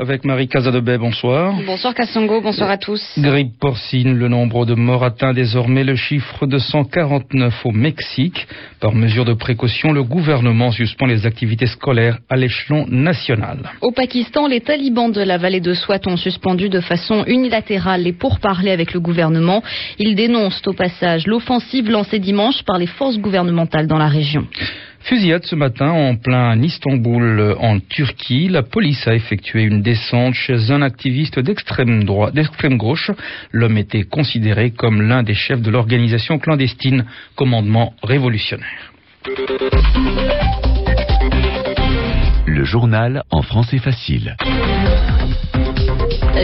Avec Marie Casadebet, bonsoir. Bonsoir Kassongo, bonsoir à tous. Grippe porcine, le nombre de morts atteint désormais le chiffre de 149 au Mexique. Par mesure de précaution, le gouvernement suspend les activités scolaires à l'échelon national. Au Pakistan, les talibans de la vallée de Swat ont suspendu de façon unilatérale les pourparlers avec le gouvernement. Ils dénoncent au passage l'offensive lancée dimanche par les forces gouvernementales dans la région. Fusillade ce matin en plein Istanbul, en Turquie. La police a effectué une descente chez un activiste d'extrême droite, d'extrême gauche. L'homme était considéré comme l'un des chefs de l'organisation clandestine Commandement révolutionnaire. Le journal en français facile.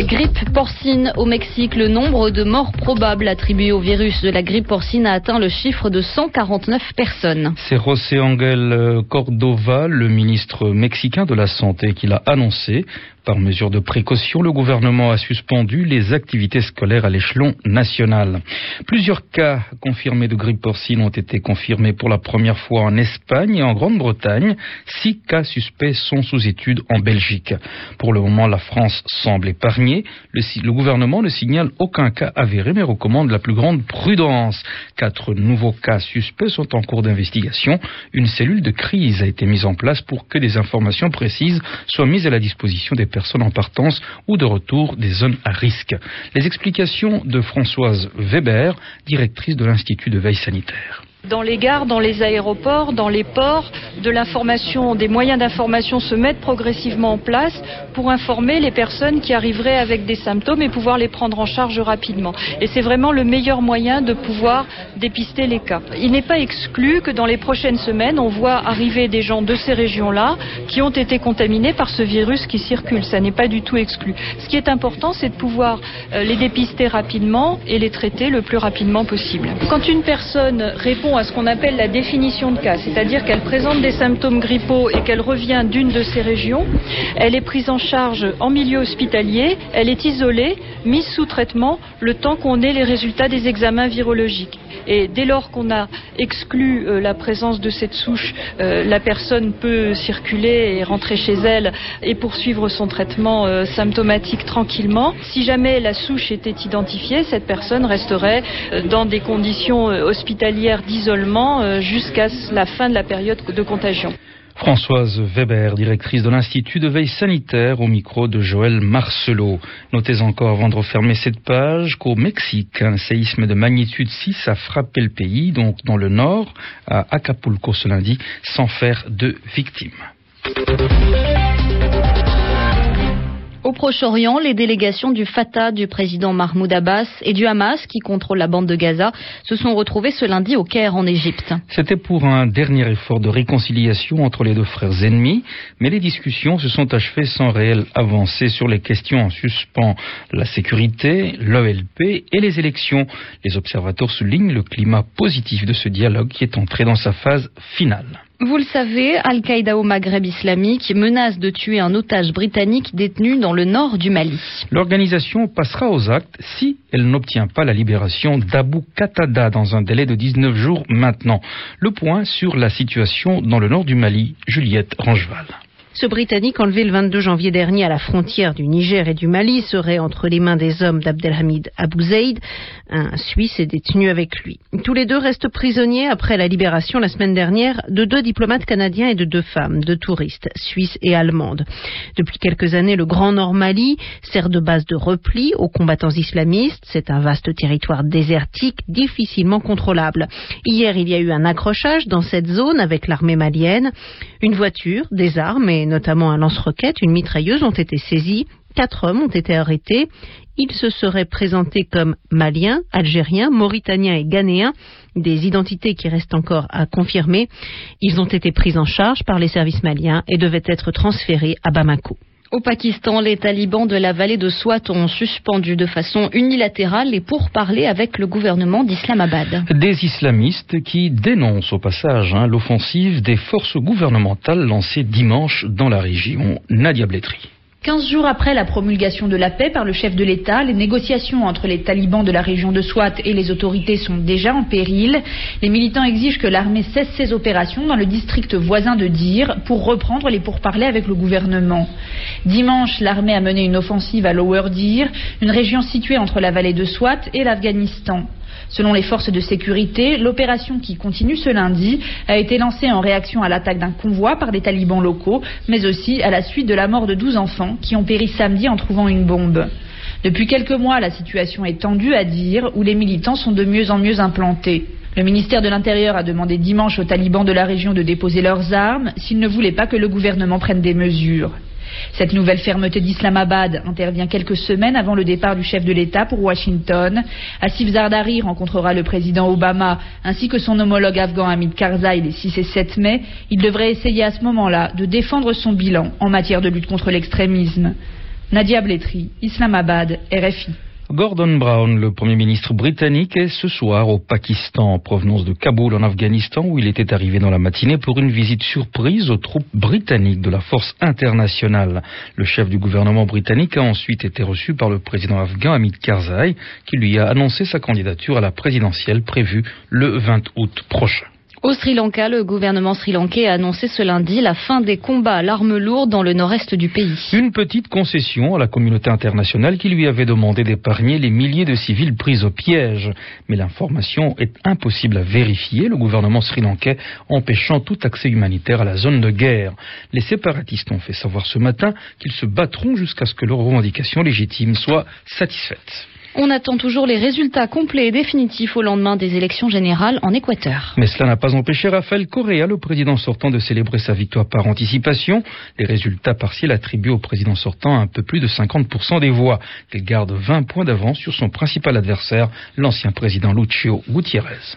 Grippe porcine au Mexique. Le nombre de morts probables attribués au virus de la grippe porcine a atteint le chiffre de 149 personnes. C'est José Angel Cordova, le ministre mexicain de la Santé, qui l'a annoncé. Par mesure de précaution, le gouvernement a suspendu les activités scolaires à l'échelon national. Plusieurs cas confirmés de grippe porcine ont été confirmés pour la première fois en Espagne et en Grande-Bretagne. Six cas suspects sont sous étude en Belgique. Pour le moment, la France semble épargnée. Le, gouvernement ne signale aucun cas avéré mais recommande la plus grande prudence. Quatre nouveaux cas suspects sont en cours d'investigation. Une cellule de crise a été mise en place pour que des informations précises soient mises à la disposition des personnes en partance ou de retour des zones à risque. Les explications de Françoise Weber, directrice de l'Institut de veille sanitaire dans les gares, dans les aéroports, dans les ports, des moyens d'information se mettent progressivement en place pour informer les personnes qui arriveraient avec des symptômes et pouvoir les prendre en charge rapidement. Et c'est vraiment le meilleur moyen de pouvoir dépister les cas. Il n'est pas exclu que dans les prochaines semaines, on voit arriver des gens de ces régions-là qui ont été contaminés par ce virus qui circule. Ça n'est pas du tout exclu. Ce qui est important, c'est de pouvoir euh, les dépister rapidement et les traiter le plus rapidement possible. Quand une personne répond à ce qu'on appelle la définition de cas, c'est-à-dire qu'elle présente des symptômes grippaux et qu'elle revient d'une de ces régions, elle est prise en charge en milieu hospitalier, elle est isolée, mise sous traitement le temps qu'on ait les résultats des examens virologiques. Et dès lors qu'on a exclu euh, la présence de cette souche, euh, la personne peut circuler et rentrer chez elle et poursuivre son traitement euh, symptomatique tranquillement. Si jamais la souche était identifiée, cette personne resterait dans des conditions hospitalières d'isolement jusqu'à la fin de la période de contagion. Françoise Weber, directrice de l'Institut de veille sanitaire, au micro de Joël Marcelot. Notez encore avant de refermer cette page qu'au Mexique, un séisme de magnitude 6 a frappé le pays, donc dans le nord, à Acapulco ce lundi, sans faire de victimes. Au Proche-Orient, les délégations du Fatah, du président Mahmoud Abbas et du Hamas, qui contrôle la bande de Gaza, se sont retrouvées ce lundi au Caire en Égypte. C'était pour un dernier effort de réconciliation entre les deux frères ennemis, mais les discussions se sont achevées sans réelle avancée sur les questions en suspens la sécurité, l'OLP et les élections. Les observateurs soulignent le climat positif de ce dialogue qui est entré dans sa phase finale. Vous le savez, Al-Qaïda au Maghreb islamique menace de tuer un otage britannique détenu dans le nord du Mali. L'organisation passera aux actes si elle n'obtient pas la libération d'Abu Qatada dans un délai de 19 jours maintenant. Le point sur la situation dans le nord du Mali, Juliette Rangeval. Ce Britannique, enlevé le 22 janvier dernier à la frontière du Niger et du Mali, serait entre les mains des hommes d'Abdelhamid Abou Zaid. Un Suisse est détenu avec lui. Tous les deux restent prisonniers après la libération la semaine dernière de deux diplomates canadiens et de deux femmes, deux touristes, suisses et allemandes. Depuis quelques années, le Grand Nord Mali sert de base de repli aux combattants islamistes. C'est un vaste territoire désertique, difficilement contrôlable. Hier, il y a eu un accrochage dans cette zone avec l'armée malienne. Une voiture, des armes et notamment un lance-roquette, une mitrailleuse ont été saisis. Quatre hommes ont été arrêtés. Ils se seraient présentés comme maliens, algériens, mauritaniens et ghanéens, des identités qui restent encore à confirmer. Ils ont été pris en charge par les services maliens et devaient être transférés à Bamako. Au Pakistan, les talibans de la vallée de Swat ont suspendu de façon unilatérale les pourparlers avec le gouvernement d'Islamabad. Des islamistes qui dénoncent au passage hein, l'offensive des forces gouvernementales lancée dimanche dans la région. Nadia Blétry. 15 jours après la promulgation de la paix par le chef de l'État, les négociations entre les talibans de la région de Swat et les autorités sont déjà en péril. Les militants exigent que l'armée cesse ses opérations dans le district voisin de Dir pour reprendre les pourparlers avec le gouvernement. Dimanche, l'armée a mené une offensive à Lower Dir, une région située entre la vallée de Swat et l'Afghanistan. Selon les forces de sécurité, l'opération qui continue ce lundi a été lancée en réaction à l'attaque d'un convoi par des talibans locaux, mais aussi à la suite de la mort de 12 enfants qui ont péri samedi en trouvant une bombe. Depuis quelques mois, la situation est tendue à dire, où les militants sont de mieux en mieux implantés. Le ministère de l'Intérieur a demandé dimanche aux talibans de la région de déposer leurs armes s'ils ne voulaient pas que le gouvernement prenne des mesures. Cette nouvelle fermeté d'Islamabad intervient quelques semaines avant le départ du chef de l'État pour Washington. Asif Zardari rencontrera le président Obama ainsi que son homologue afghan Hamid Karzai les 6 et 7 mai. Il devrait essayer à ce moment-là de défendre son bilan en matière de lutte contre l'extrémisme. Nadia Bletri, Islamabad, RFI. Gordon Brown, le Premier ministre britannique, est ce soir au Pakistan, en provenance de Kaboul en Afghanistan, où il était arrivé dans la matinée pour une visite surprise aux troupes britanniques de la force internationale. Le chef du gouvernement britannique a ensuite été reçu par le président afghan Hamid Karzai, qui lui a annoncé sa candidature à la présidentielle prévue le 20 août prochain. Au Sri Lanka, le gouvernement sri-lankais a annoncé ce lundi la fin des combats à l'arme lourde dans le nord-est du pays. Une petite concession à la communauté internationale qui lui avait demandé d'épargner les milliers de civils pris au piège. Mais l'information est impossible à vérifier, le gouvernement sri-lankais empêchant tout accès humanitaire à la zone de guerre. Les séparatistes ont fait savoir ce matin qu'ils se battront jusqu'à ce que leurs revendications légitimes soient satisfaites. On attend toujours les résultats complets et définitifs au lendemain des élections générales en Équateur. Mais cela n'a pas empêché Rafael Correa, le président sortant, de célébrer sa victoire par anticipation. Les résultats partiels attribuent au président sortant un peu plus de 50% des voix. Il garde 20 points d'avance sur son principal adversaire, l'ancien président Lucio Gutiérrez.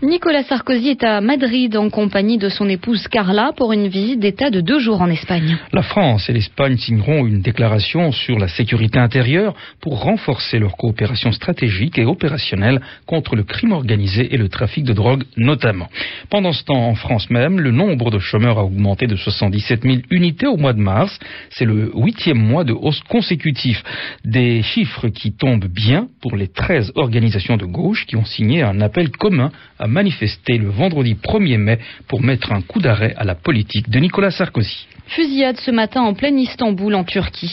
Nicolas Sarkozy est à Madrid en compagnie de son épouse Carla pour une visite d'État de deux jours en Espagne. La France et l'Espagne signeront une déclaration sur la sécurité intérieure pour renforcer leur coopération stratégique et opérationnelle contre le crime organisé et le trafic de drogue notamment. Pendant ce temps, en France même, le nombre de chômeurs a augmenté de 77 000 unités au mois de mars. C'est le huitième mois de hausse consécutif. Des chiffres qui tombent bien pour les 13 organisations de gauche qui ont signé un appel commun à manifesté le vendredi 1er mai pour mettre un coup d'arrêt à la politique de Nicolas Sarkozy. Fusillade ce matin en plein Istanbul, en Turquie.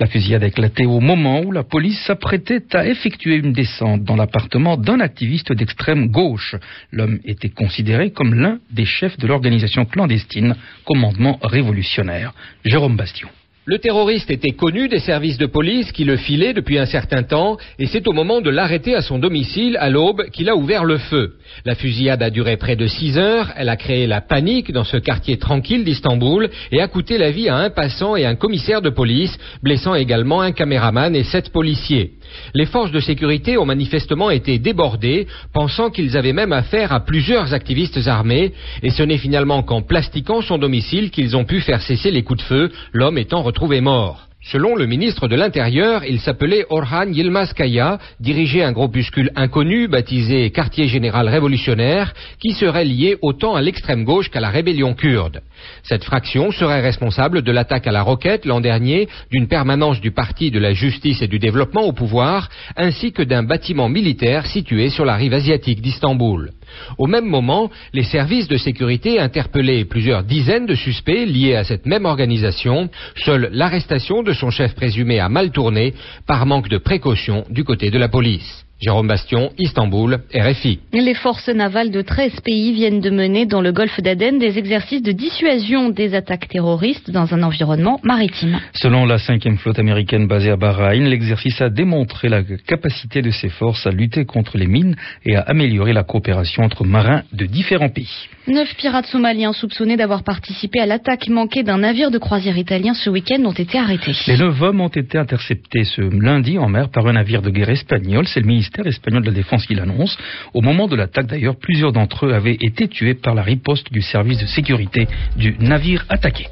La fusillade a éclaté au moment où la police s'apprêtait à effectuer une descente dans l'appartement d'un activiste d'extrême gauche. L'homme était considéré comme l'un des chefs de l'organisation clandestine Commandement révolutionnaire. Jérôme Bastion. Le terroriste était connu des services de police qui le filaient depuis un certain temps et c'est au moment de l'arrêter à son domicile à l'aube qu'il a ouvert le feu. La fusillade a duré près de six heures, elle a créé la panique dans ce quartier tranquille d'Istanbul et a coûté la vie à un passant et un commissaire de police, blessant également un caméraman et sept policiers. Les forces de sécurité ont manifestement été débordées, pensant qu'ils avaient même affaire à plusieurs activistes armés, et ce n'est finalement qu'en plastiquant son domicile qu'ils ont pu faire cesser les coups de feu, l'homme étant retrouvé mort. Selon le ministre de l'Intérieur, il s'appelait Orhan Yilmaz-Kaya, dirigeait un groupuscule inconnu baptisé Quartier Général Révolutionnaire, qui serait lié autant à l'extrême gauche qu'à la rébellion kurde. Cette fraction serait responsable de l'attaque à la roquette l'an dernier, d'une permanence du Parti de la Justice et du Développement au pouvoir, ainsi que d'un bâtiment militaire situé sur la rive asiatique d'Istanbul. Au même moment, les services de sécurité interpellaient plusieurs dizaines de suspects liés à cette même organisation. Seule l'arrestation de son chef présumé a mal tourné par manque de précaution du côté de la police. Jérôme Bastion, Istanbul, RFI. Les forces navales de 13 pays viennent de mener dans le golfe d'Aden des exercices de dissuasion des attaques terroristes dans un environnement maritime. Selon la cinquième flotte américaine basée à Bahreïn, l'exercice a démontré la capacité de ces forces à lutter contre les mines et à améliorer la coopération entre marins de différents pays. Neuf pirates somaliens soupçonnés d'avoir participé à l'attaque manquée d'un navire de croisière italien ce week-end ont été arrêtés. Les neuf hommes ont été interceptés ce lundi en mer par un navire de guerre espagnol. C'est le ministère espagnol de la Défense qui l'annonce. Au moment de l'attaque d'ailleurs, plusieurs d'entre eux avaient été tués par la riposte du service de sécurité du navire attaqué.